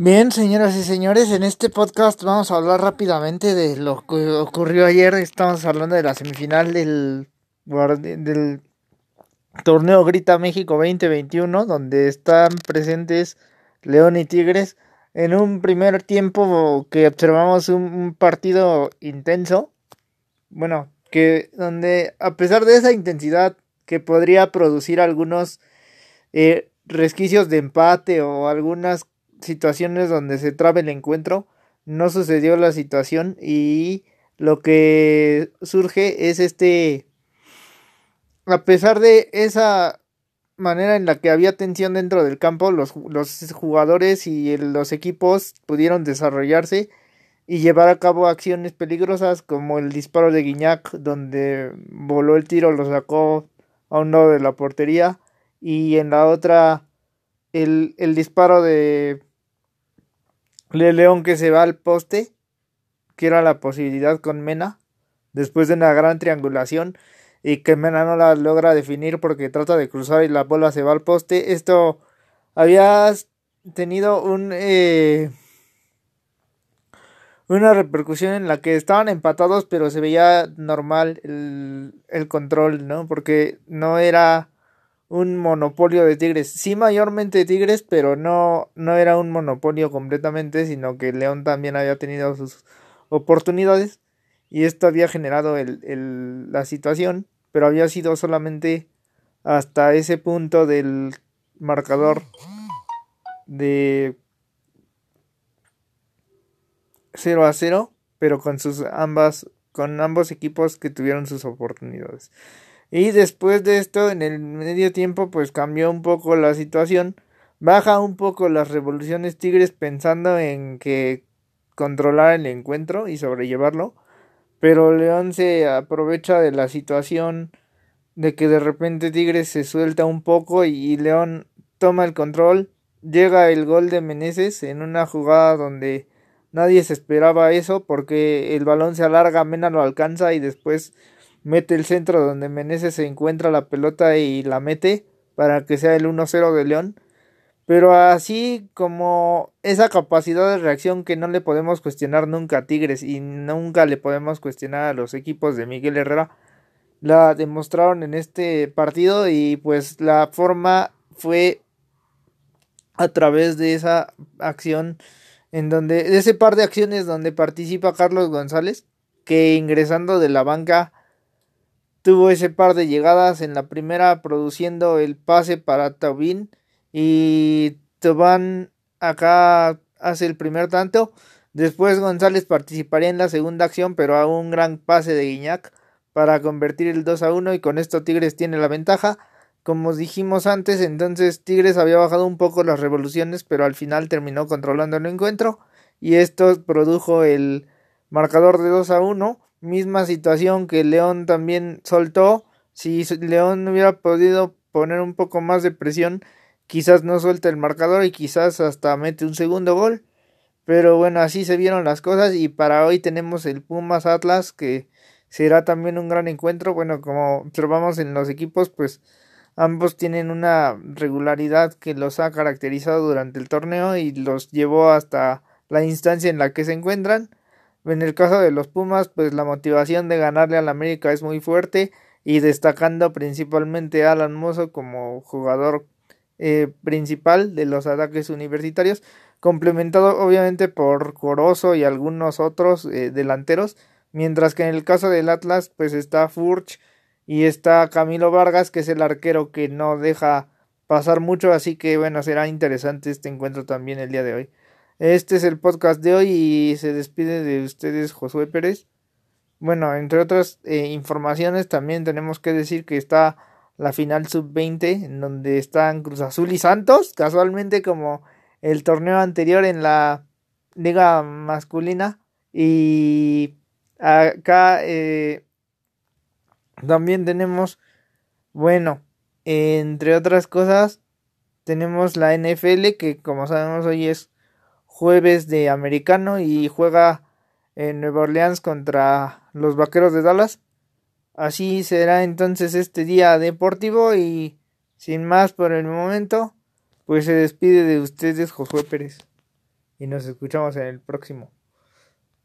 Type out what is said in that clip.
Bien, señoras y señores, en este podcast vamos a hablar rápidamente de lo que ocurrió ayer. Estamos hablando de la semifinal del, torneo Grita México 2021, donde están presentes León y Tigres. En un primer tiempo que observamos un, partido intenso, bueno, que donde a pesar de esa intensidad que podría producir algunos eh, resquicios de empate o algunas situaciones donde se trabe el encuentro. No sucedió la situación y lo que surge es este... A pesar de esa manera en la que había tensión dentro del campo, los, los jugadores y los equipos pudieron desarrollarse y llevar a cabo acciones peligrosas como el disparo de Guiñac donde voló el tiro, lo sacó a un lado de la portería y en la otra el, el disparo de le León que se va al poste, que era la posibilidad con Mena, después de una gran triangulación y que Mena no la logra definir porque trata de cruzar y la bola se va al poste. Esto había tenido un eh, una repercusión en la que estaban empatados pero se veía normal el, el control, ¿no? Porque no era un monopolio de Tigres. Sí, mayormente Tigres, pero no, no era un monopolio completamente, sino que León también había tenido sus oportunidades y esto había generado el, el, la situación, pero había sido solamente hasta ese punto del marcador de 0 a 0, pero con sus ambas con ambos equipos que tuvieron sus oportunidades. Y después de esto, en el medio tiempo, pues cambió un poco la situación. Baja un poco las revoluciones Tigres pensando en que controlar el encuentro y sobrellevarlo. Pero León se aprovecha de la situación de que de repente Tigres se suelta un poco y León toma el control. Llega el gol de Meneses en una jugada donde nadie se esperaba eso porque el balón se alarga, Mena lo alcanza y después mete el centro donde Meneses se encuentra la pelota y la mete para que sea el 1-0 de León. Pero así como esa capacidad de reacción que no le podemos cuestionar nunca a Tigres y nunca le podemos cuestionar a los equipos de Miguel Herrera, la demostraron en este partido y pues la forma fue a través de esa acción en donde de ese par de acciones donde participa Carlos González que ingresando de la banca tuvo ese par de llegadas en la primera produciendo el pase para Taubín y Tobán acá hace el primer tanto. Después González participaría en la segunda acción, pero a un gran pase de Guiñac para convertir el 2 a 1 y con esto Tigres tiene la ventaja. Como dijimos antes, entonces Tigres había bajado un poco las revoluciones, pero al final terminó controlando el encuentro y esto produjo el marcador de 2 a 1 misma situación que León también soltó. Si León hubiera podido poner un poco más de presión, quizás no suelta el marcador y quizás hasta mete un segundo gol. Pero bueno, así se vieron las cosas y para hoy tenemos el Pumas Atlas que será también un gran encuentro. Bueno, como observamos en los equipos, pues ambos tienen una regularidad que los ha caracterizado durante el torneo y los llevó hasta la instancia en la que se encuentran. En el caso de los Pumas, pues la motivación de ganarle al América es muy fuerte y destacando principalmente a Alan Mozo como jugador eh, principal de los ataques universitarios, complementado obviamente por Corozo y algunos otros eh, delanteros, mientras que en el caso del Atlas pues está Furch y está Camilo Vargas que es el arquero que no deja pasar mucho, así que bueno, será interesante este encuentro también el día de hoy. Este es el podcast de hoy y se despide de ustedes Josué Pérez. Bueno, entre otras eh, informaciones también tenemos que decir que está la final sub-20 en donde están Cruz Azul y Santos, casualmente como el torneo anterior en la liga masculina y acá eh, también tenemos, bueno, entre otras cosas, tenemos la NFL que como sabemos hoy es jueves de americano y juega en Nueva Orleans contra los Vaqueros de Dallas. Así será entonces este día deportivo y sin más por el momento, pues se despide de ustedes Josué Pérez. y nos escuchamos en el próximo.